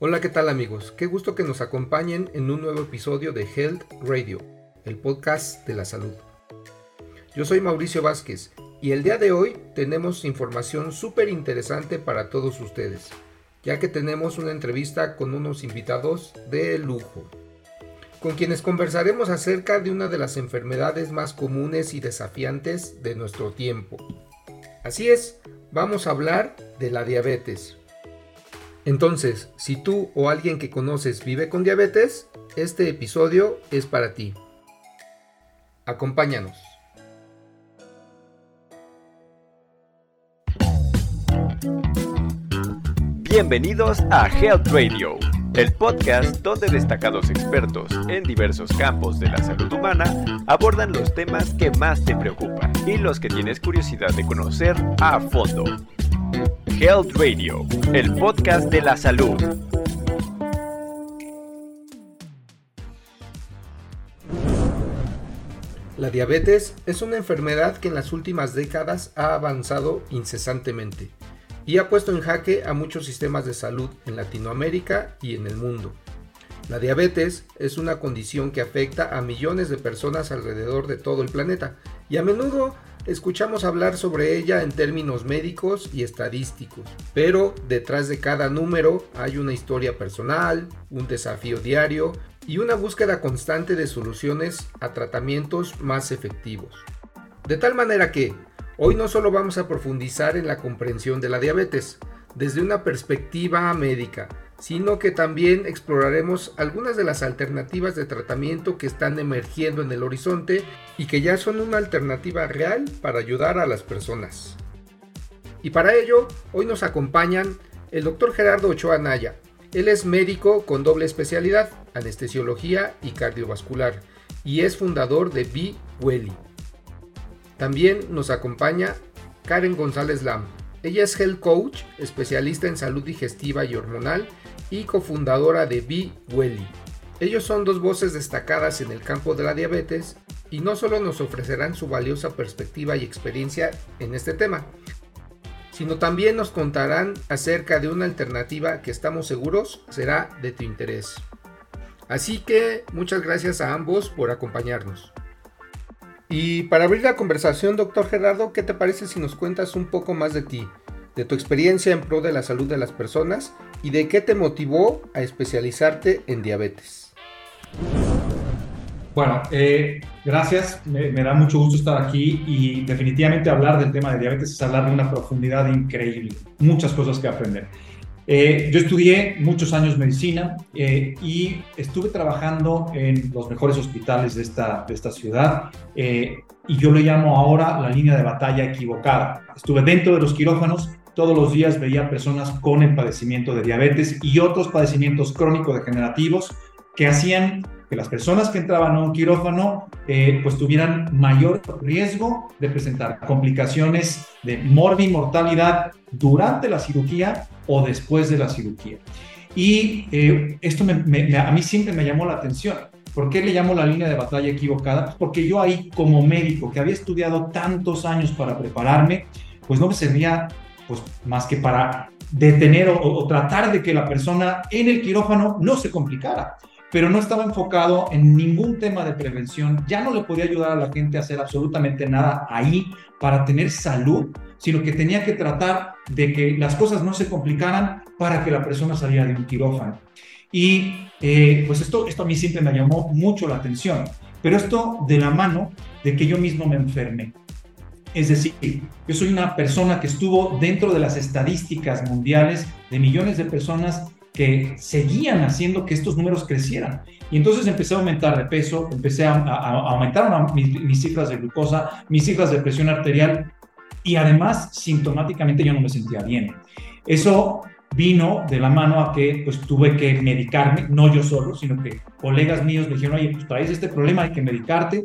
Hola, ¿qué tal amigos? Qué gusto que nos acompañen en un nuevo episodio de Health Radio, el podcast de la salud. Yo soy Mauricio Vázquez y el día de hoy tenemos información súper interesante para todos ustedes, ya que tenemos una entrevista con unos invitados de lujo, con quienes conversaremos acerca de una de las enfermedades más comunes y desafiantes de nuestro tiempo. Así es, vamos a hablar de la diabetes. Entonces, si tú o alguien que conoces vive con diabetes, este episodio es para ti. Acompáñanos. Bienvenidos a Health Radio, el podcast donde destacados expertos en diversos campos de la salud humana abordan los temas que más te preocupan y los que tienes curiosidad de conocer a fondo. Health Radio, el podcast de la salud. La diabetes es una enfermedad que en las últimas décadas ha avanzado incesantemente y ha puesto en jaque a muchos sistemas de salud en Latinoamérica y en el mundo. La diabetes es una condición que afecta a millones de personas alrededor de todo el planeta y a menudo escuchamos hablar sobre ella en términos médicos y estadísticos, pero detrás de cada número hay una historia personal, un desafío diario y una búsqueda constante de soluciones a tratamientos más efectivos. De tal manera que, hoy no solo vamos a profundizar en la comprensión de la diabetes, desde una perspectiva médica, sino que también exploraremos algunas de las alternativas de tratamiento que están emergiendo en el horizonte y que ya son una alternativa real para ayudar a las personas. Y para ello, hoy nos acompañan el doctor Gerardo Ochoa Naya. Él es médico con doble especialidad, anestesiología y cardiovascular, y es fundador de Be Welly. También nos acompaña Karen González Lam. Ella es health coach, especialista en salud digestiva y hormonal y cofundadora de Be Welly. Ellos son dos voces destacadas en el campo de la diabetes y no solo nos ofrecerán su valiosa perspectiva y experiencia en este tema, sino también nos contarán acerca de una alternativa que estamos seguros será de tu interés. Así que muchas gracias a ambos por acompañarnos. Y para abrir la conversación, doctor Gerardo, ¿qué te parece si nos cuentas un poco más de ti, de tu experiencia en pro de la salud de las personas y de qué te motivó a especializarte en diabetes. Bueno, eh, gracias, me, da mucho gusto estar aquí y definitivamente hablar del tema de diabetes es hablar de una profundidad increíble, muchas cosas que aprender. Eh, yo estudié muchos años medicina eh, y estuve trabajando en los mejores hospitales de esta, de esta ciudad y yo le llamo ahora la línea de batalla equivocada. Estuve dentro de los quirófanos todos los días veía personas con el padecimiento de diabetes y otros padecimientos crónico-degenerativos que hacían que las personas que entraban a un quirófano eh, pues tuvieran mayor riesgo de presentar complicaciones de morbimortalidad durante la cirugía o después de la cirugía. Y eh, esto a mí siempre me llamó la atención. ¿Por qué le llamo la línea de batalla equivocada? Pues porque yo ahí como médico que había estudiado tantos años para prepararme, pues no servía pues más que para detener o, tratar de que la persona en el quirófano no se complicara pero no estaba enfocado en ningún tema de prevención, ya no le podía ayudar a la gente a hacer absolutamente nada ahí para tener salud, sino que tenía que tratar de que las cosas no se complicaran para que la persona saliera de un quirófano. Y eh, pues esto, esto a mí siempre me llamó mucho la atención, pero esto de la mano de que yo mismo me enfermé. Es decir, yo soy una persona que estuvo dentro de las estadísticas mundiales de millones de personas que seguían haciendo que estos números crecieran. Y entonces empecé a aumentar de peso, empecé a, aumentar mis, cifras de glucosa, mis cifras de presión arterial y además sintomáticamente yo no me sentía bien. Eso vino de la mano a que pues tuve que medicarme, no yo solo, sino que colegas míos me dijeron, oye, pues traes este problema, hay que medicarte.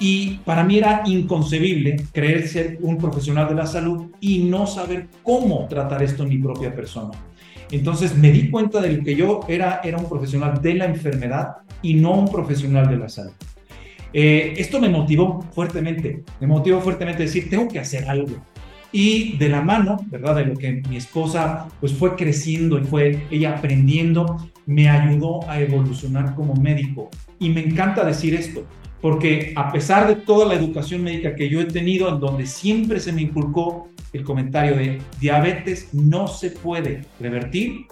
Y para mí era inconcebible creer ser un profesional de la salud y no saber cómo tratar esto en mi propia persona. Entonces me di cuenta de que yo era, era un profesional de la enfermedad y no un profesional de la salud. Eh, esto me motivó fuertemente, me motivó fuertemente a decir, tengo que hacer algo. y de la mano, ¿verdad? De lo que mi esposa pues fue creciendo y fue ella aprendiendo, me ayudó a evolucionar como médico. Y me encanta decir esto, porque a pesar de toda la educación médica que yo he tenido, en donde siempre se me inculcó el comentario de diabetes no se puede revertir,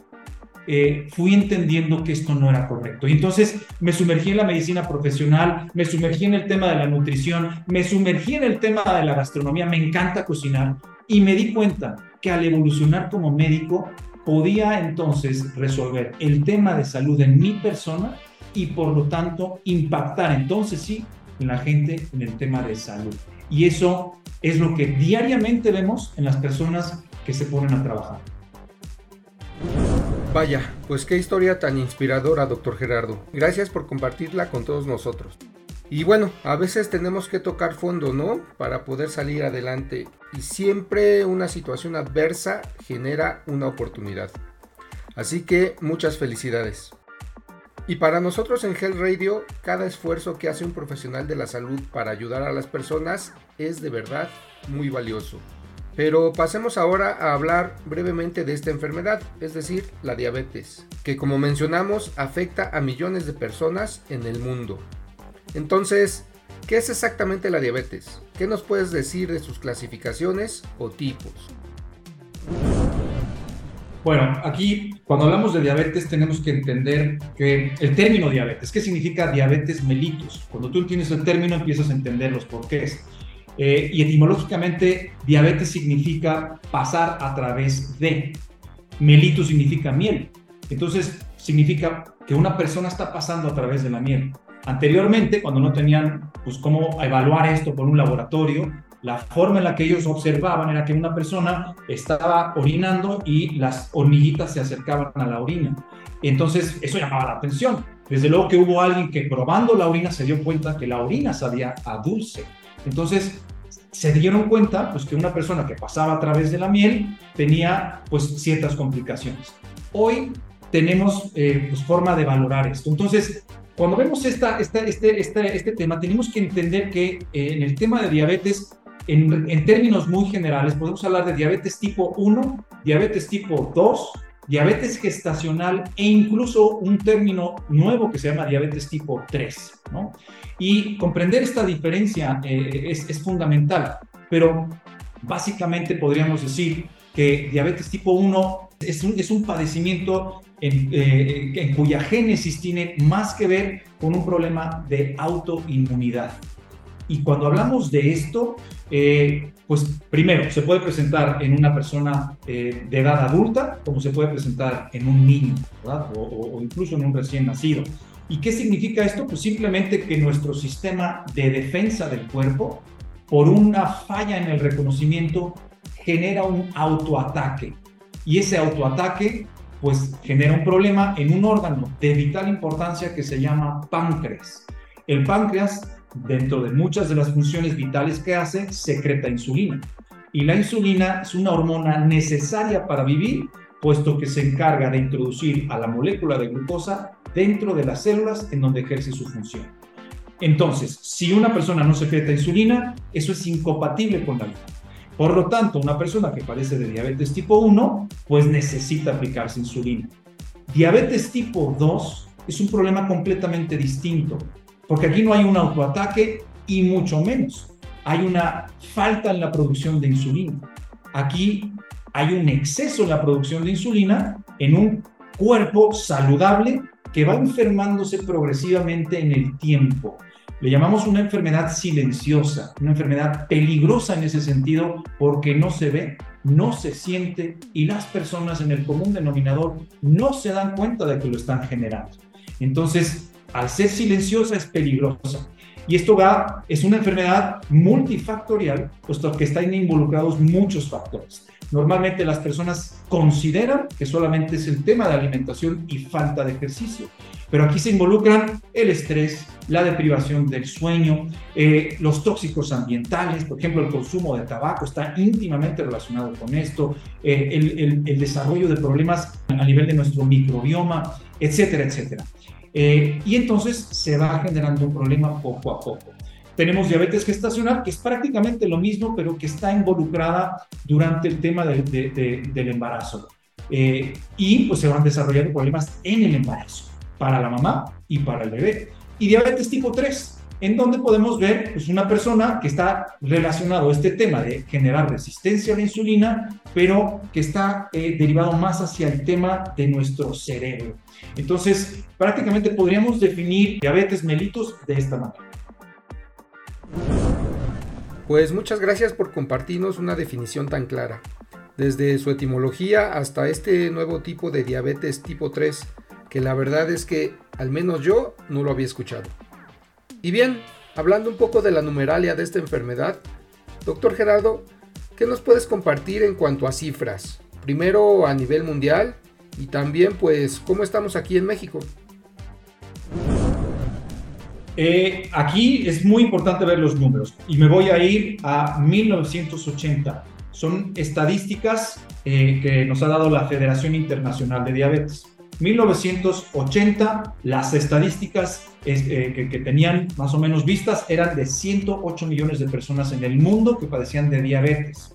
eh, fui entendiendo que esto no era correcto. Y entonces me sumergí en la medicina profesional, me sumergí en el tema de la nutrición, me sumergí en el tema de la gastronomía, me encanta cocinar y me di cuenta que al evolucionar como médico podía entonces resolver el tema de salud en mi persona y por lo tanto impactar entonces sí en la gente en el tema de salud. Y eso es lo que diariamente vemos en las personas que se ponen a trabajar. Vaya, pues qué historia tan inspiradora, doctor Gerardo. Gracias por compartirla con todos nosotros. Y bueno, a veces tenemos que tocar fondo, ¿no? Para poder salir adelante. Y siempre una situación adversa genera una oportunidad. Así que muchas felicidades. Y para nosotros en Health Radio, cada esfuerzo que hace un profesional de la salud para ayudar a las personas es de verdad muy valioso. Pero pasemos ahora a hablar brevemente de esta enfermedad, es decir, la diabetes, que como mencionamos afecta a millones de personas en el mundo. Entonces, ¿qué es exactamente la diabetes? ¿Qué nos puedes decir de sus clasificaciones o tipos? Bueno, aquí cuando hablamos de diabetes tenemos que entender que el término diabetes, ¿qué significa diabetes mellitus? Cuando tú entiendes el término empiezas a entender los porqués. Eh, y etimológicamente, diabetes significa pasar a través de. Melito significa miel. Entonces, significa que una persona está pasando a través de la miel. Anteriormente, cuando no tenían pues, cómo evaluar esto por un laboratorio, la forma en la que ellos observaban era que una persona estaba orinando y las hormiguitas se acercaban a la orina. Entonces, eso llamaba la atención. Desde luego que hubo alguien que probando la orina se dio cuenta que la orina sabía a dulce. Entonces, se dieron cuenta pues, que una persona que pasaba a través de la miel tenía pues, ciertas complicaciones. Hoy tenemos eh, pues, forma de valorar esto. Entonces, cuando vemos esta, este, este, tema, tenemos que entender que eh, en el tema de diabetes, en, en, términos muy generales, podemos hablar de diabetes tipo 1, diabetes tipo 2, diabetes gestacional e incluso un término nuevo que se llama diabetes tipo 3. ¿no? Y comprender esta diferencia eh, es, fundamental, pero básicamente podríamos decir que diabetes tipo 1 es un, es un padecimiento en, eh, en, cuya génesis tiene más que ver con un problema de autoinmunidad. Y cuando hablamos de esto, eh, pues primero, se puede presentar en una persona eh, de edad adulta, como se puede presentar en un niño, ¿verdad? O, incluso en un recién nacido. ¿Y qué significa esto? Pues simplemente que nuestro sistema de defensa del cuerpo, por una falla en el reconocimiento, genera un autoataque. Y ese autoataque, pues genera un problema en un órgano de vital importancia que se llama páncreas. El páncreas dentro de muchas de las funciones vitales que hace, secreta insulina. Y la insulina es una hormona necesaria para vivir, puesto que se encarga de introducir a la molécula de glucosa dentro de las células en donde ejerce su función. Entonces, si una persona no secreta insulina, eso es incompatible con la vida. Por lo tanto, una persona que padece de diabetes tipo 1, pues necesita aplicarse insulina. Diabetes tipo 2 es un problema completamente distinto porque aquí no hay un autoataque y mucho menos. Hay una falta en la producción de insulina. Aquí hay un exceso en la producción de insulina en un cuerpo saludable que va enfermándose progresivamente en el tiempo. Le llamamos una enfermedad silenciosa, una enfermedad peligrosa en ese sentido porque no se ve, no se siente y las personas en el común denominador no se dan cuenta de que lo están generando. Entonces, al ser silenciosa es peligrosa. Y esto va, es una enfermedad multifactorial, puesto que están involucrados muchos factores. Normalmente las personas consideran que solamente es el tema de alimentación y falta de ejercicio, pero aquí se involucran el estrés, la deprivación del sueño, eh, los tóxicos ambientales, por ejemplo, el consumo de tabaco está íntimamente relacionado con esto, eh, el, el desarrollo de problemas a nivel de nuestro microbioma, etcétera, etcétera. Eh, y entonces se va generando un problema poco a poco. tenemos diabetes gestacional, que es prácticamente lo mismo, pero que está involucrada durante el tema del embarazo. Eh, y pues se van desarrollando problemas en el embarazo, para la mamá y para el bebé. Y diabetes tipo 3, en donde podemos ver pues, una persona que está relacionado a este tema de generar resistencia a la insulina, pero que está eh, derivado más hacia el tema de nuestro cerebro. Entonces, prácticamente podríamos definir diabetes mellitus de esta manera. Pues muchas gracias por compartirnos una definición tan clara, desde su etimología hasta este nuevo tipo de diabetes tipo 3, que la verdad es que al menos yo no lo había escuchado. Y bien, hablando un poco de la numeralia de esta enfermedad, doctor Gerardo, ¿qué nos puedes compartir en cuanto a cifras? Primero a nivel mundial y también pues cómo estamos aquí en México. Eh, aquí es muy importante ver los números y me voy a ir a 1980. Son estadísticas eh, que nos ha dado la Federación Internacional de Diabetes. 1980, las estadísticas eh, que, tenían más o menos vistas eran de 108 millones de personas en el mundo que padecían de diabetes.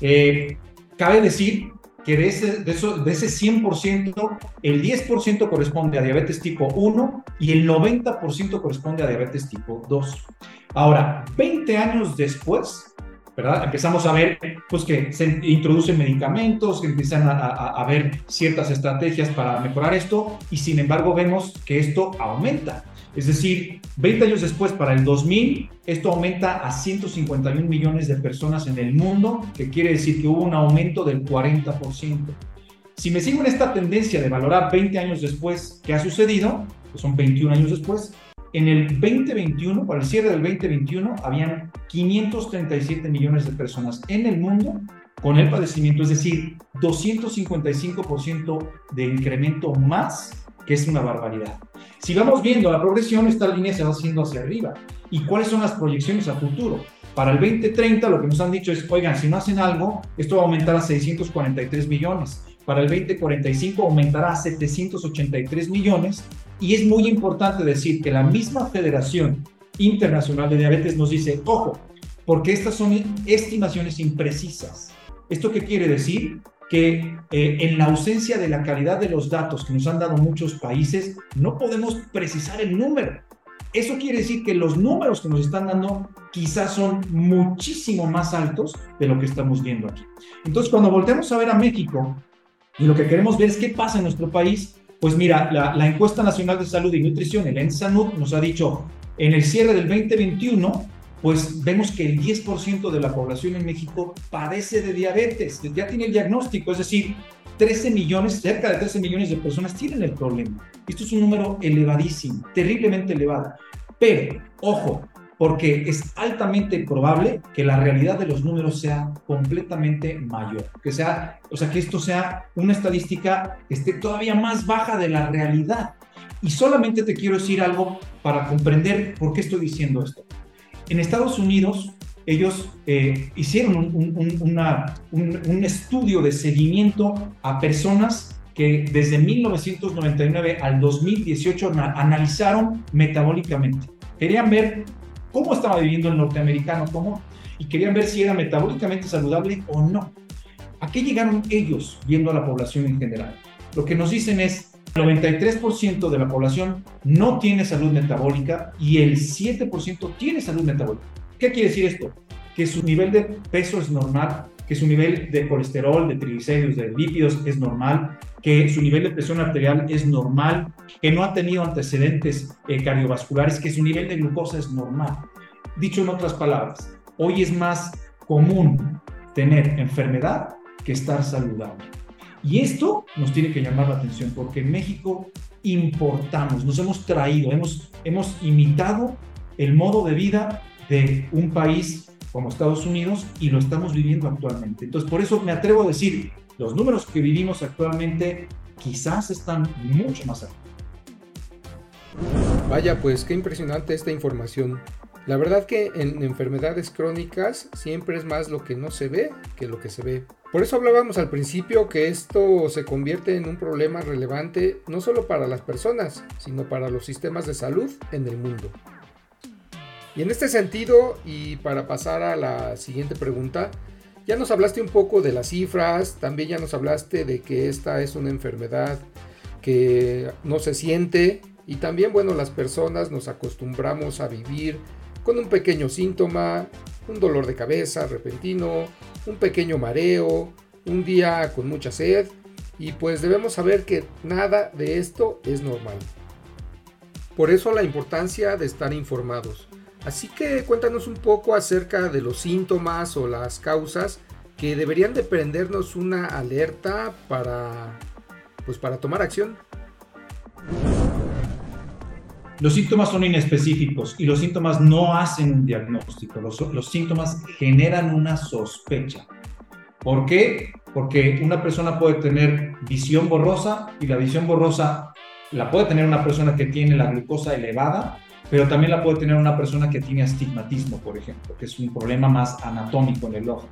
Eh, cabe decir que de ese 100%, el 10% corresponde a diabetes tipo 1 y el 90% corresponde a diabetes tipo 2. Ahora, 20 años después, ¿verdad? Empezamos a ver pues, que se introducen medicamentos, que empiezan a, a, ver ciertas estrategias para mejorar esto y sin embargo vemos que esto aumenta. Es decir, 20 años después, para el 2000, esto aumenta a 151 millones de personas en el mundo, que quiere decir que hubo un aumento del 40%. Si me sigo en esta tendencia de valorar 20 años después qué ha sucedido, que son 21 años después, en el 2021, para el cierre del 2021, habían 537 millones de personas en el mundo con el padecimiento, es decir, 255% de incremento más, que es una barbaridad. Si vamos viendo la progresión, esta línea se va haciendo hacia arriba. ¿Y cuáles son las proyecciones a futuro? Para el 2030 lo que nos han dicho es, oigan, si no hacen algo, esto va a aumentar a 643 millones. Para el 2045 aumentará a 783 millones y es muy importante decir que la misma Federación Internacional de Diabetes nos dice, ojo, porque estas son estimaciones imprecisas. ¿Esto qué quiere decir? Que eh, en la ausencia de la calidad de los datos que nos han dado muchos países, no podemos precisar el número. Eso quiere decir que los números que nos están dando quizás son muchísimo más altos de lo que estamos viendo aquí. Entonces, cuando volteamos a ver a México y lo que queremos ver es qué pasa en nuestro país, pues mira, la, encuesta nacional de salud y nutrición, el ENSANUD, nos ha dicho, en el cierre del 2021, pues vemos que el 10% de la población en México padece de diabetes, ya tiene el diagnóstico, es decir, 13 millones, cerca de 13 millones de personas tienen el problema. Esto es un número elevadísimo, terriblemente elevado. Pero, ojo, porque es altamente probable que la realidad de los números sea completamente mayor, que sea, o sea, que esto sea una estadística que esté todavía más baja de la realidad. Y solamente te quiero decir algo para comprender por qué estoy diciendo esto. En Estados Unidos, ellos eh, hicieron un, un, estudio de seguimiento a personas que desde 1999 al 2018 analizaron metabólicamente. Querían ver cómo estaba viviendo el norteamericano cómo, y querían ver si era metabólicamente saludable o no. ¿A qué llegaron ellos viendo a la población en general? Lo que nos dicen es, el 93% de la población no tiene salud metabólica y el 7% tiene salud metabólica. ¿Qué quiere decir esto? Que su nivel de peso es normal, que su nivel de colesterol, de triglicéridos, de lípidos es normal, que su nivel de presión arterial es normal, que no ha tenido antecedentes eh, cardiovasculares, que su nivel de glucosa es normal. Dicho en otras palabras, hoy es más común tener enfermedad que estar saludable. Y esto nos tiene que llamar la atención porque en México importamos, nos hemos traído, hemos, hemos imitado el modo de vida de un país como Estados Unidos y lo estamos viviendo actualmente. Entonces, por eso me atrevo a decir, los números que vivimos actualmente quizás están mucho más altos. Vaya, pues qué impresionante esta información. La verdad que en enfermedades crónicas siempre es más lo que no se ve que lo que se ve. Por eso hablábamos al principio que esto se convierte en un problema relevante no solo para las personas, sino para los sistemas de salud en el mundo. Y en este sentido, y para pasar a la siguiente pregunta, ya nos hablaste un poco de las cifras, también ya nos hablaste de que esta es una enfermedad que no se siente y también, bueno, las personas nos acostumbramos a vivir con un pequeño síntoma, un dolor de cabeza repentino, un pequeño mareo, un día con mucha sed y pues debemos saber que nada de esto es normal. Por eso la importancia de estar informados. Así que cuéntanos un poco acerca de los síntomas o las causas que deberían de prendernos una alerta para pues para tomar acción. Los síntomas son inespecíficos y los síntomas no hacen un diagnóstico. Los, los, síntomas generan una sospecha. ¿Por qué? Porque una persona puede tener visión borrosa y la visión borrosa la puede tener una persona que tiene la glucosa elevada pero también la puede tener una persona que tiene astigmatismo, por ejemplo, que es un problema más anatómico en el ojo.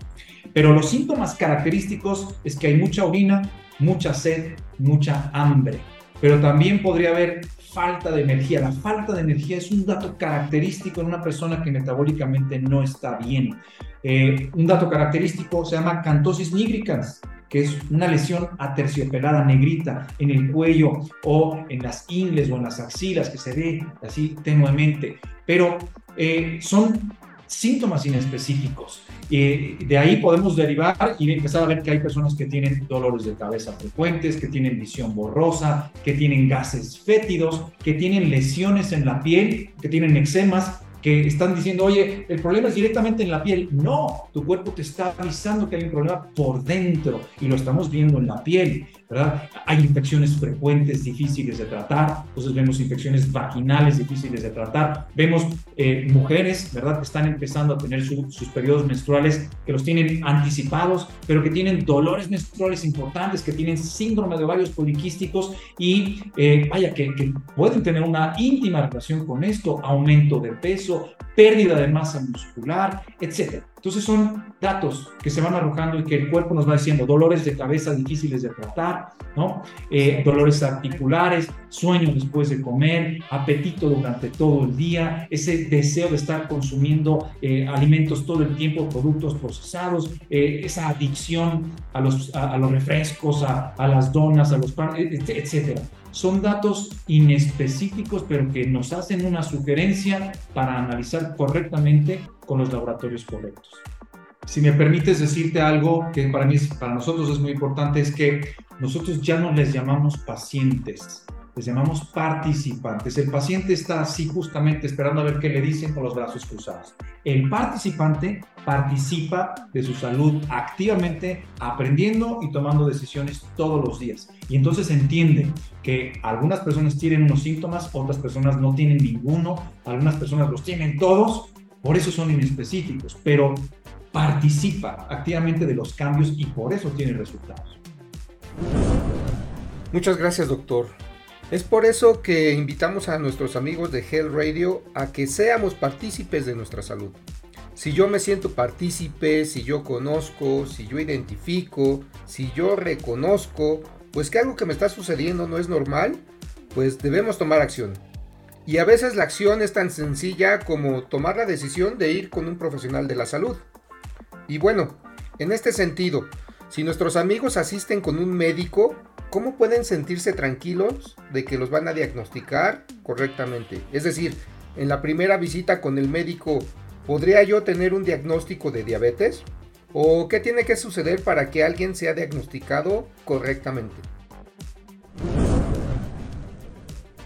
Pero los síntomas característicos es que hay mucha orina, mucha sed, mucha hambre, pero también podría haber falta de energía. La falta de energía es un dato característico en una persona que metabólicamente no está bien. Eh, un dato característico se llama cantosis nigricans que es una lesión aterciopelada negrita en el cuello o en las ingles o en las axilas que se ve así tenuemente, pero eh, son síntomas inespecíficos. Eh, de ahí podemos derivar y empezar a ver que hay personas que tienen dolores de cabeza frecuentes, que tienen visión borrosa, que tienen gases fétidos, que tienen lesiones en la piel, que tienen eczemas, que están diciendo, oye, el problema es directamente en la piel. No, tu cuerpo te está avisando que hay un problema por dentro y lo estamos viendo en la piel. Hay infecciones frecuentes difíciles de tratar, entonces vemos infecciones vaginales difíciles de tratar, vemos eh, mujeres, ¿verdad?, que están empezando a tener sus periodos menstruales, que los tienen anticipados, pero que tienen dolores menstruales importantes, que tienen síndrome de ovarios poliquísticos y, eh, vaya, que, que pueden tener una íntima relación con esto, aumento de peso, pérdida de masa muscular, etc. Entonces son datos que se van arrojando y que el cuerpo nos va diciendo dolores de cabeza difíciles de tratar, ¿no? Eh, dolores articulares, sueño después de comer, apetito durante todo el día, ese deseo de estar consumiendo eh, alimentos todo el tiempo, productos procesados, eh, esa adicción a los, a, los refrescos, a, a, las donas, a los panes, etcétera son datos inespecíficos, pero que nos hacen una sugerencia para analizar correctamente con los laboratorios correctos. Si me permites decirte algo que para mí, para nosotros es muy importante, es que nosotros ya no les llamamos pacientes, les llamamos participantes. El paciente está así justamente esperando a ver qué le dicen con los brazos cruzados. El participante participa de su salud activamente, aprendiendo y tomando decisiones todos los días. Y entonces entiende que algunas personas tienen unos síntomas, otras personas no tienen ninguno, algunas personas los tienen todos, por eso son inespecíficos, pero participa activamente de los cambios y por eso tiene resultados. Muchas gracias, doctor. Es por eso que invitamos a nuestros amigos de Health Radio a que seamos partícipes de nuestra salud. Si yo me siento partícipe, si yo conozco, si yo identifico, si yo reconozco, pues que algo que me está sucediendo no es normal, pues debemos tomar acción. Y a veces la acción es tan sencilla como tomar la decisión de ir con un profesional de la salud. Y bueno, en este sentido, si nuestros amigos asisten con un médico, ¿cómo pueden sentirse tranquilos de que los van a diagnosticar correctamente? Es decir, en la primera visita con el médico, ¿podría yo tener un diagnóstico de diabetes? ¿O qué tiene que suceder para que alguien sea diagnosticado correctamente?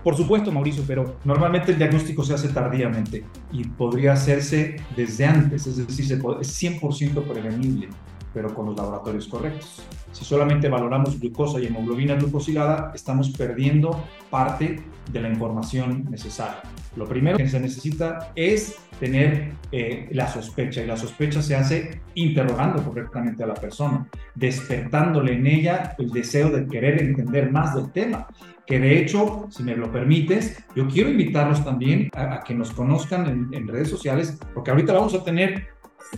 Por supuesto, Mauricio, pero normalmente el diagnóstico se hace tardíamente y podría hacerse desde antes, es decir, es 100% prevenible pero con los laboratorios correctos. Si solamente valoramos glucosa y hemoglobina glucosilada, estamos perdiendo parte de la información necesaria. Lo primero que se necesita es tener eh, la sospecha y la sospecha se hace interrogando correctamente a la persona, despertándole en ella el deseo de querer entender más del tema. Que de hecho, si me lo permites, yo quiero invitarlos también a, que nos conozcan en, en redes sociales, porque ahorita vamos a tener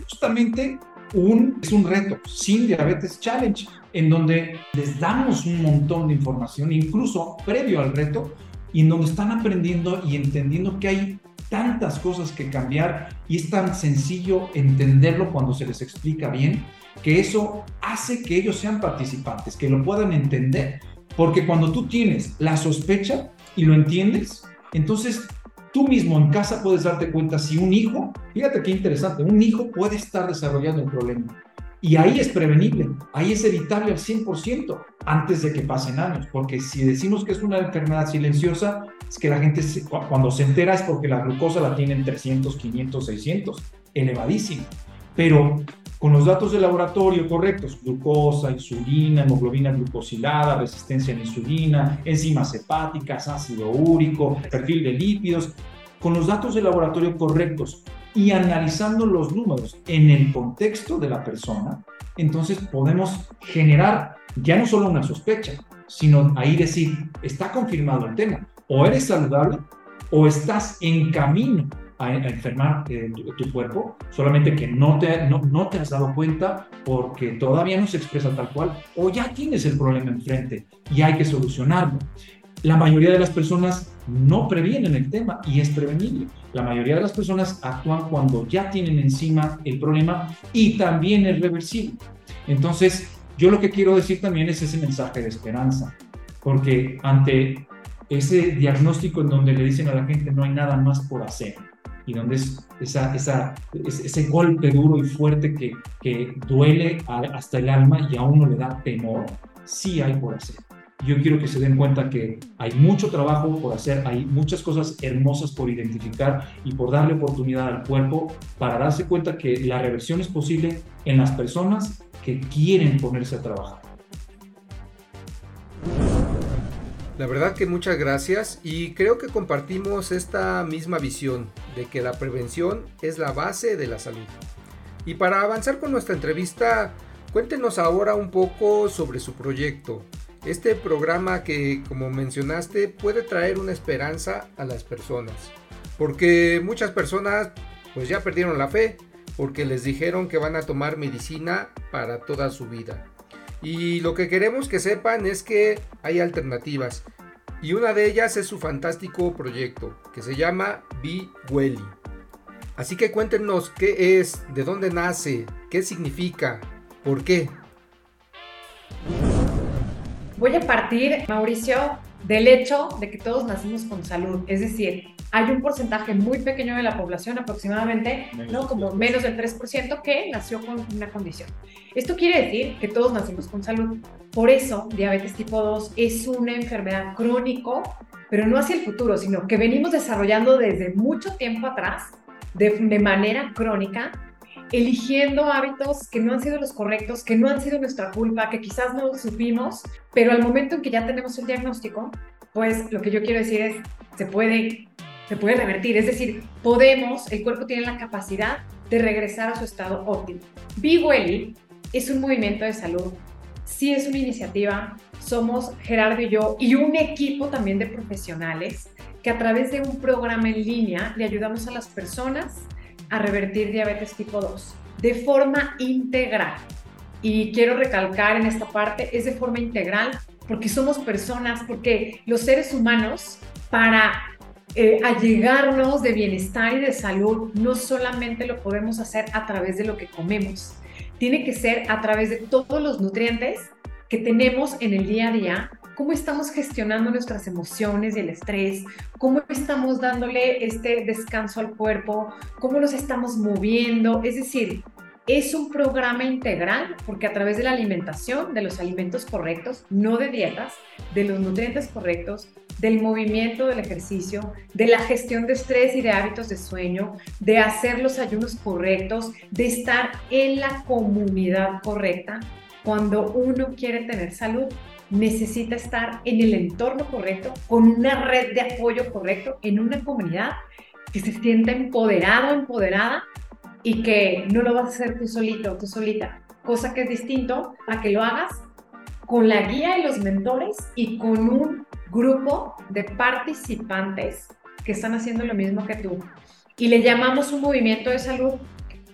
justamente un, es un reto, Sin Diabetes Challenge, en donde les damos un montón de información, incluso previo al reto, y en donde están aprendiendo y entendiendo que hay tantas cosas que cambiar y es tan sencillo entenderlo cuando se les explica bien, que eso hace que ellos sean participantes, que lo puedan entender. Porque cuando tú tienes la sospecha y lo entiendes, entonces tú mismo en casa puedes darte cuenta si un hijo, fíjate qué interesante, un hijo puede estar desarrollando el problema. Y ahí es prevenible, ahí es evitable al 100% antes de que pasen años, porque si decimos que es una enfermedad silenciosa, es que la gente cuando se entera es porque la glucosa la tienen 300, 500, 600, elevadísima. Pero con los datos de laboratorio correctos, glucosa, insulina, hemoglobina glucosilada, resistencia a la insulina, enzimas hepáticas, ácido úrico, perfil de lípidos, con los datos de laboratorio correctos y analizando los números en el contexto de la persona, entonces podemos generar ya no solo una sospecha, sino ahí decir, está confirmado el tema, o eres saludable o estás en camino a, enfermar eh, tu, cuerpo, solamente que no te, no, no te has dado cuenta porque todavía no se expresa tal cual, o ya tienes el problema enfrente y hay que solucionarlo. La mayoría de las personas no previenen el tema y es prevenible. La mayoría de las personas actúan cuando ya tienen encima el problema y también es reversible. Entonces, yo lo que quiero decir también es ese mensaje de esperanza, porque ante ese diagnóstico en donde le dicen a la gente no hay nada más por hacer y donde es esa, esa, ese golpe duro y fuerte que, que duele hasta el alma y a uno le da temor, sí hay por hacer. Yo quiero que se den cuenta que hay mucho trabajo por hacer, hay muchas cosas hermosas por identificar y por darle oportunidad al cuerpo para darse cuenta que la reversión es posible en las personas que quieren ponerse a trabajar. La verdad que muchas gracias y creo que compartimos esta misma visión de que la prevención es la base de la salud. Y para avanzar con nuestra entrevista, cuéntenos ahora un poco sobre su proyecto, este programa que, como mencionaste, puede traer una esperanza a las personas. Porque muchas personas pues ya perdieron la fe porque les dijeron que van a tomar medicina para toda su vida. Y lo que queremos que sepan es que hay alternativas. Y una de ellas es su fantástico proyecto que se llama Be Welly. Así que cuéntenos qué es, de dónde nace, qué significa, por qué. Voy a partir, Mauricio, del hecho de que todos nacimos con salud. Es decir, hay un porcentaje muy pequeño de la población, aproximadamente, ¿no? como menos del 3%, que nació con una condición. Esto quiere decir que todos nacimos con salud. Por eso, diabetes tipo 2 es una enfermedad crónico, pero no hacia el futuro, sino que venimos desarrollando desde mucho tiempo atrás, de, de manera crónica, eligiendo hábitos que no han sido los correctos, que no han sido nuestra culpa, que quizás no supimos, pero al momento en que ya tenemos el diagnóstico, pues lo que yo quiero decir es, se puede, se puede revertir, es decir, podemos, el cuerpo tiene la capacidad de regresar a su estado óptimo. Be es un movimiento de salud, sí es una iniciativa, somos Gerardo y yo y un equipo también de profesionales que a través de un programa en línea le ayudamos a las personas a revertir diabetes tipo 2 de forma integral. Y quiero recalcar en esta parte, es de forma integral porque somos personas, porque los seres humanos, para eh, allegarnos de bienestar y de salud, no solamente lo podemos hacer a través de lo que comemos, tiene que ser a través de todos los nutrientes que tenemos en el día a día cómo estamos gestionando nuestras emociones y el estrés, cómo estamos dándole este descanso al cuerpo, cómo nos estamos moviendo. Es decir, es un programa integral porque a través de la alimentación, de los alimentos correctos, no de dietas, de los nutrientes correctos, del movimiento, del ejercicio, de la gestión de estrés y de hábitos de sueño, de hacer los ayunos correctos, de estar en la comunidad correcta. Cuando uno quiere tener salud, necesita estar en el entorno correcto, con una red de apoyo correcto, en una comunidad que se sienta empoderado, empoderada y que no lo vas a hacer tú solito, tú solita, cosa que es distinto a que lo hagas con la guía y los mentores y con un grupo de participantes que están haciendo lo mismo que tú. Y le llamamos un movimiento de salud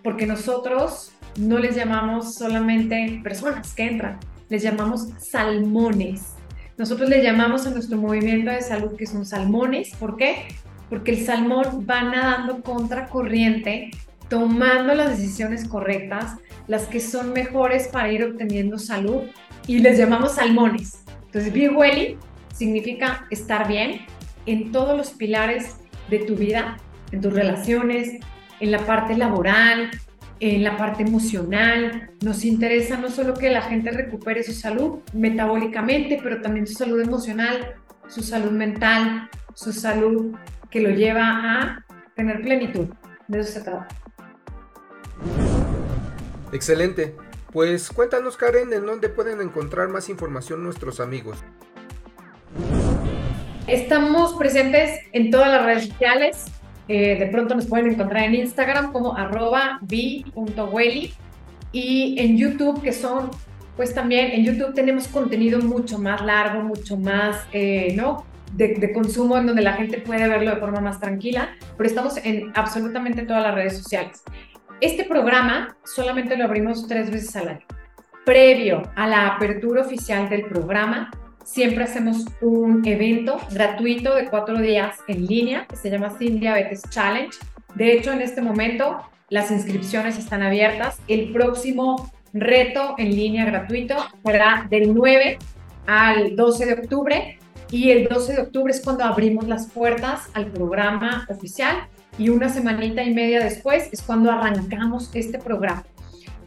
porque nosotros no les llamamos solamente personas que entran, les llamamos salmones. Nosotros le llamamos a nuestro movimiento de salud que son salmones. ¿Por qué? porque el salmón va nadando contra corriente, tomando las decisiones correctas, las que son mejores para ir obteniendo salud, y les llamamos salmones. Entonces, Be significa estar bien en todos los pilares de tu vida, en tus relaciones, en la parte laboral, en la parte emocional. Nos interesa no solo que la gente recupere su salud metabólicamente, pero también su salud emocional, su salud mental, su salud que lo lleva a tener plenitud. De eso se trata. Excelente. Pues cuéntanos, Karen, en dónde pueden encontrar más información nuestros amigos. Estamos presentes en todas las redes sociales. Eh, de pronto nos pueden encontrar en Instagram como arroba y en YouTube, que son, pues también en YouTube tenemos contenido mucho más largo, mucho más, eh, ¿no? De, de, consumo en donde la gente puede verlo de forma más tranquila, pero estamos en absolutamente todas las redes sociales. Este programa solamente lo abrimos tres veces al año. Previo a la apertura oficial del programa, siempre hacemos un evento gratuito de cuatro días en línea que se llama Sin Diabetes Challenge. De hecho, en este momento las inscripciones están abiertas. El próximo reto en línea gratuito será del 9 al 12 de octubre y el 12 de octubre es cuando abrimos las puertas al programa oficial y una semanita y media después es cuando arrancamos este programa.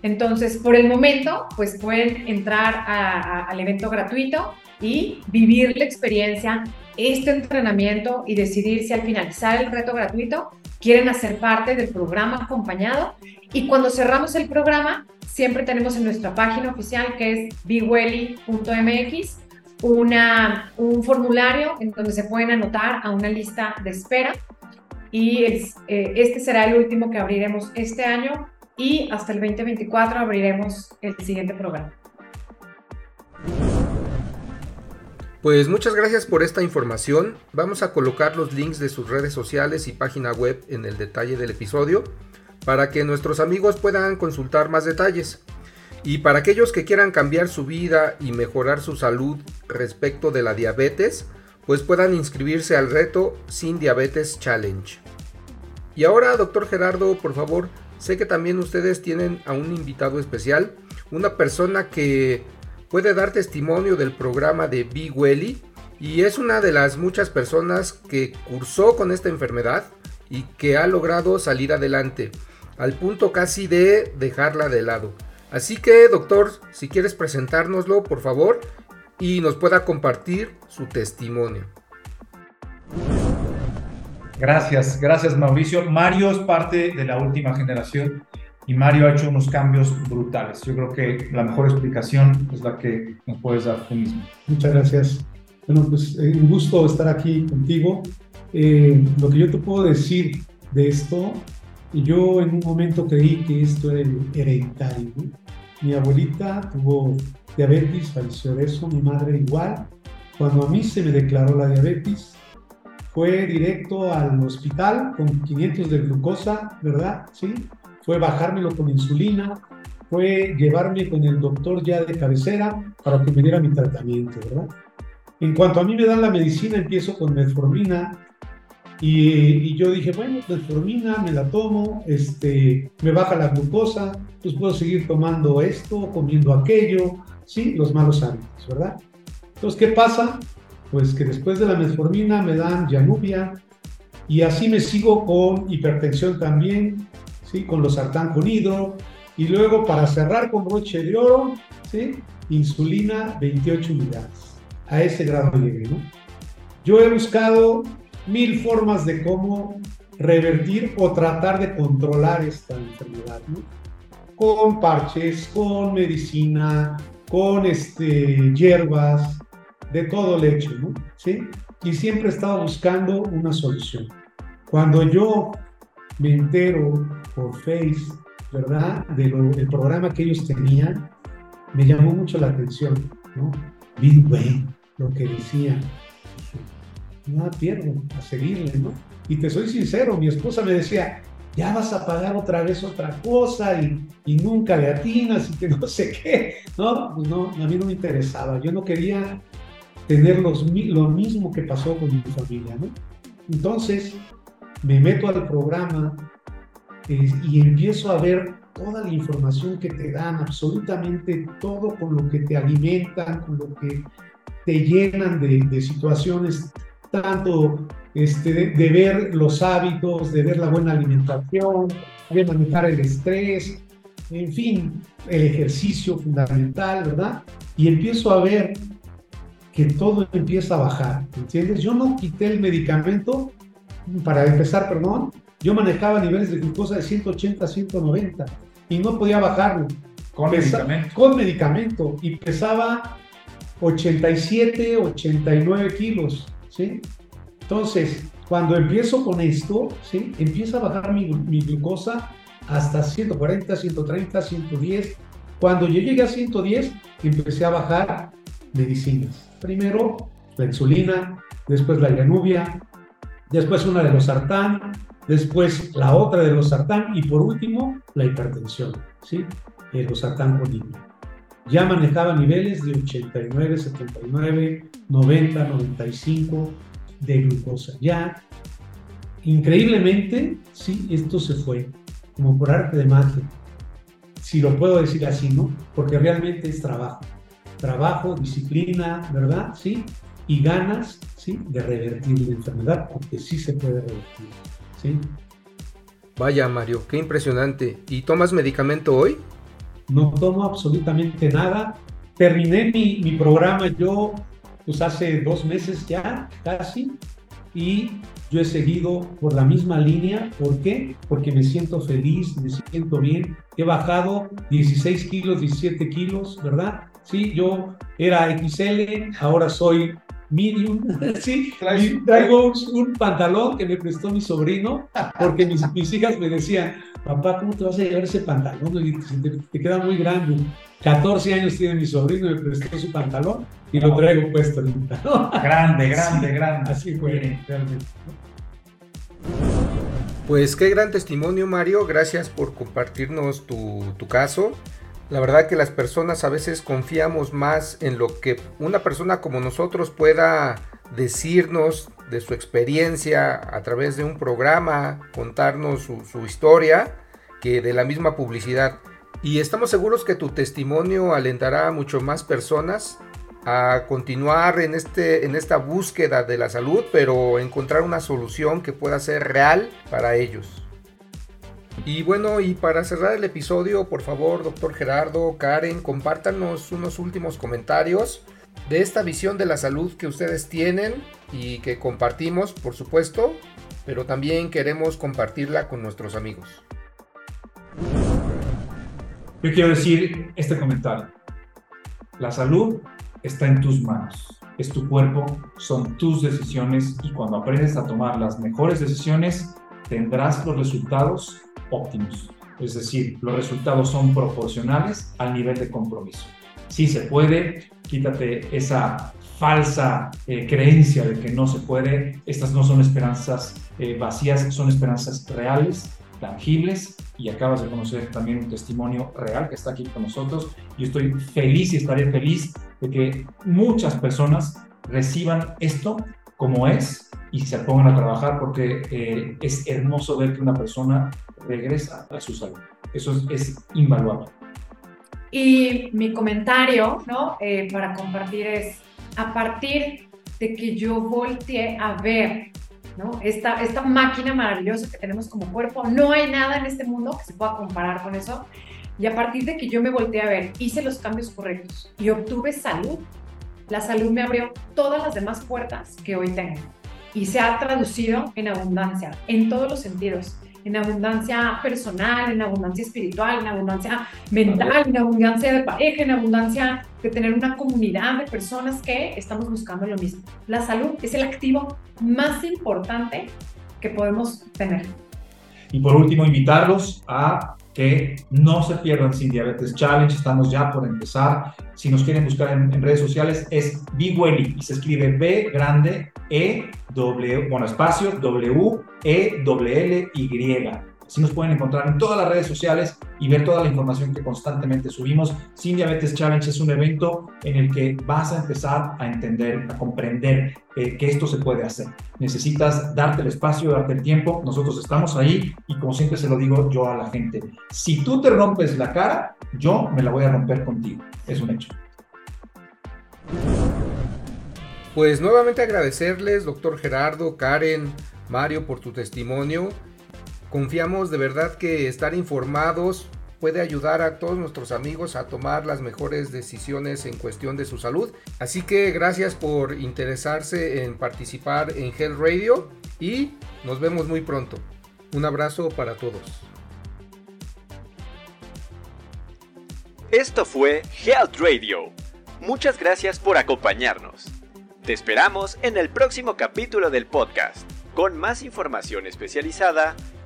Entonces, por el momento, pues pueden entrar al evento gratuito y vivir la experiencia, este entrenamiento y decidir si al finalizar el reto gratuito quieren hacer parte del programa acompañado. Y cuando cerramos el programa, siempre tenemos en nuestra página oficial que es bigwelly.mx una, un formulario en donde se pueden anotar a una lista de espera. Y eh, este será el último que abriremos este año y hasta el 2024 abriremos el siguiente programa. Pues muchas gracias por esta información. Vamos a colocar los links de sus redes sociales y página web en el detalle del episodio para que nuestros amigos puedan consultar más detalles. Y para aquellos que quieran cambiar su vida y mejorar su salud respecto de la diabetes, pues puedan inscribirse al reto Sin Diabetes Challenge. Y ahora, doctor Gerardo, por favor, sé que también ustedes tienen a un invitado especial, una persona que puede dar testimonio del programa de Big Welly y es una de las muchas personas que cursó con esta enfermedad y que ha logrado salir adelante, al punto casi de dejarla de lado. Así que, doctor, si quieres presentárnoslo, por favor, y nos pueda compartir su testimonio. Gracias, gracias Mauricio. Mario es parte de la última generación y Mario ha hecho unos cambios brutales. Yo creo que la mejor explicación es la que nos puedes dar tú mismo. Muchas gracias. Bueno, pues eh, un gusto estar aquí contigo. Eh, lo que yo te puedo decir de esto, yo en un momento creí que esto era hereditario. Mi abuelita tuvo diabetes, falleció de eso, mi madre igual. Cuando a mí se me declaró la diabetes, fue directo al hospital con 500 de glucosa, ¿verdad? Sí fue bajármelo con insulina, fue llevarme con el doctor ya de cabecera para que me diera mi tratamiento, ¿verdad? En cuanto a mí me dan la medicina, empiezo con metformina y, yo dije, bueno, metformina, me la tomo, este, me baja la glucosa, pues puedo seguir tomando esto, comiendo aquello, ¿sí? Los malos hábitos, ¿verdad? Entonces, ¿qué pasa? Pues que después de la metformina me dan Janubia y así me sigo con hipertensión también, ¿sí? con los sartán con hidro, y luego para cerrar con broche de oro, ¿sí? insulina 28 unidades. A ese grado llegué. ¿no? Yo he buscado mil formas de cómo revertir o tratar de controlar esta enfermedad, ¿no? con parches, con medicina, con este, hierbas, de todo el hecho, ¿no? ¿Sí? Y siempre he estado buscando una solución. Cuando yo me entero por Face, ¿verdad? del programa que ellos tenían, me llamó mucho la atención, ¿no? Bueno, lo que decía. No pierdo a seguirle, ¿no? Y te soy sincero, mi esposa me decía, ya vas a pagar otra vez otra cosa y, y nunca le atinas y que no sé qué. No, pues no, a mí no me interesaba. Yo no quería tener los, lo mismo que pasó con mi familia, ¿no? Entonces, me meto al programa eh, y empiezo a ver toda la información que te dan, absolutamente todo con lo que te alimentan, con lo que te llenan de, situaciones, tanto este, de, ver los hábitos, de ver la buena alimentación, de manejar el estrés, en fin, el ejercicio fundamental, ¿verdad? Y empiezo a ver que todo empieza a bajar, ¿entiendes? Yo no quité el medicamento, para empezar, perdón, yo manejaba niveles de glucosa de 180 a 190 y no podía bajarlo. Con medicamento. Con medicamento. Y pesaba 87, 89 kilos, ¿sí? Entonces, cuando empiezo con esto, ¿sí? Empieza a bajar mi, mi glucosa hasta 140, 130, 110. Cuando yo llegué a 110, empecé a bajar medicinas. Primero la insulina, después la llanubia, después una de los sartán, después la otra de los sartán y por último la hipertensión, ¿sí? El sartán con Ya manejaba niveles de 89, 79, 90, 95 de glucosa. Ya, increíblemente, sí, esto se fue, como por arte de magia. Si lo puedo decir así, ¿no? Porque realmente es trabajo. Trabajo, disciplina, ¿verdad? Sí. Y ganas, ¿sí? De revertir la enfermedad, porque sí se puede revertir. Vaya Mario, qué impresionante. ¿Y tomas medicamento hoy? No tomo absolutamente nada. Terminé mi, mi programa yo pues hace dos meses ya, casi, y yo he seguido por la misma línea. ¿Por qué? Porque me siento feliz, me siento bien. He bajado 16 kilos, 17 kilos, ¿verdad? Sí, yo era XL, ahora soy medium, sí, traigo un pantalón que me prestó mi sobrino, porque mis, mis hijas me decían, papá, ¿cómo te vas a llevar ese pantalón? te, queda muy grande. 14 años tiene mi sobrino, me prestó su pantalón y lo traigo puesto Grande, grande, grande. Así fue, realmente. Pues qué gran testimonio, Mario. Gracias por compartirnos tu, tu caso. La verdad que las personas a veces confiamos más en lo que una persona como nosotros pueda decirnos de su experiencia a través de un programa, contarnos su, historia, que de la misma publicidad. Y estamos seguros que tu testimonio alentará a mucho más personas a continuar en, este, en esta búsqueda de la salud, pero encontrar una solución que pueda ser real para ellos. Y bueno, y para cerrar el episodio, por favor, doctor Gerardo, Karen, compártanos unos últimos comentarios de esta visión de la salud que ustedes tienen y que compartimos, por supuesto, pero también queremos compartirla con nuestros amigos. Yo quiero decir este comentario. La salud está en tus manos, es tu cuerpo, son tus decisiones y cuando aprendes a tomar las mejores decisiones, tendrás los resultados óptimos. Es decir, los resultados son proporcionales al nivel de compromiso. Sí se puede, quítate esa falsa eh, creencia de que no se puede. Estas no son esperanzas eh, vacías, son esperanzas reales, tangibles. Y acabas de conocer también un testimonio real que está aquí con nosotros. Yo estoy feliz y estaré feliz de que muchas personas reciban esto como es y se pongan a trabajar porque eh, es hermoso ver que una persona regresa a su salud. Eso es, invaluable. Y mi comentario, ¿no? Eh, para compartir es, a partir de que yo volteé a ver, ¿no? Esta, esta máquina maravillosa que tenemos como cuerpo, no hay nada en este mundo que se pueda comparar con eso. Y a partir de que yo me volteé a ver, hice los cambios correctos y obtuve salud, la salud me abrió todas las demás puertas que hoy tengo. Y se ha traducido en abundancia, en todos los sentidos en abundancia personal, en abundancia espiritual, en abundancia mental, en abundancia de pareja, en abundancia de tener una comunidad de personas que estamos buscando lo mismo. La salud es el activo más importante que podemos tener. Y por último, invitarlos a que no se pierdan Sin Diabetes Challenge. Estamos ya por empezar. Si nos quieren buscar en, redes sociales, es Bigueli y se escribe B grande E W, bueno, espacio W E W L Y. Así nos pueden encontrar en todas las redes sociales y ver toda la información que constantemente subimos. Sin Diabetes Challenge es un evento en el que vas a empezar a entender, a comprender eh, que esto se puede hacer. Necesitas darte el espacio, darte el tiempo. Nosotros estamos ahí y como siempre se lo digo yo a la gente, si tú te rompes la cara, yo me la voy a romper contigo. Es un hecho. Pues nuevamente agradecerles, doctor Gerardo, Karen, Mario, por tu testimonio. Confiamos de verdad que estar informados puede ayudar a todos nuestros amigos a tomar las mejores decisiones en cuestión de su salud. Así que gracias por interesarse en participar en Health Radio y nos vemos muy pronto. Un abrazo para todos. Esto fue Health Radio. Muchas gracias por acompañarnos. Te esperamos en el próximo capítulo del podcast, con más información especializada,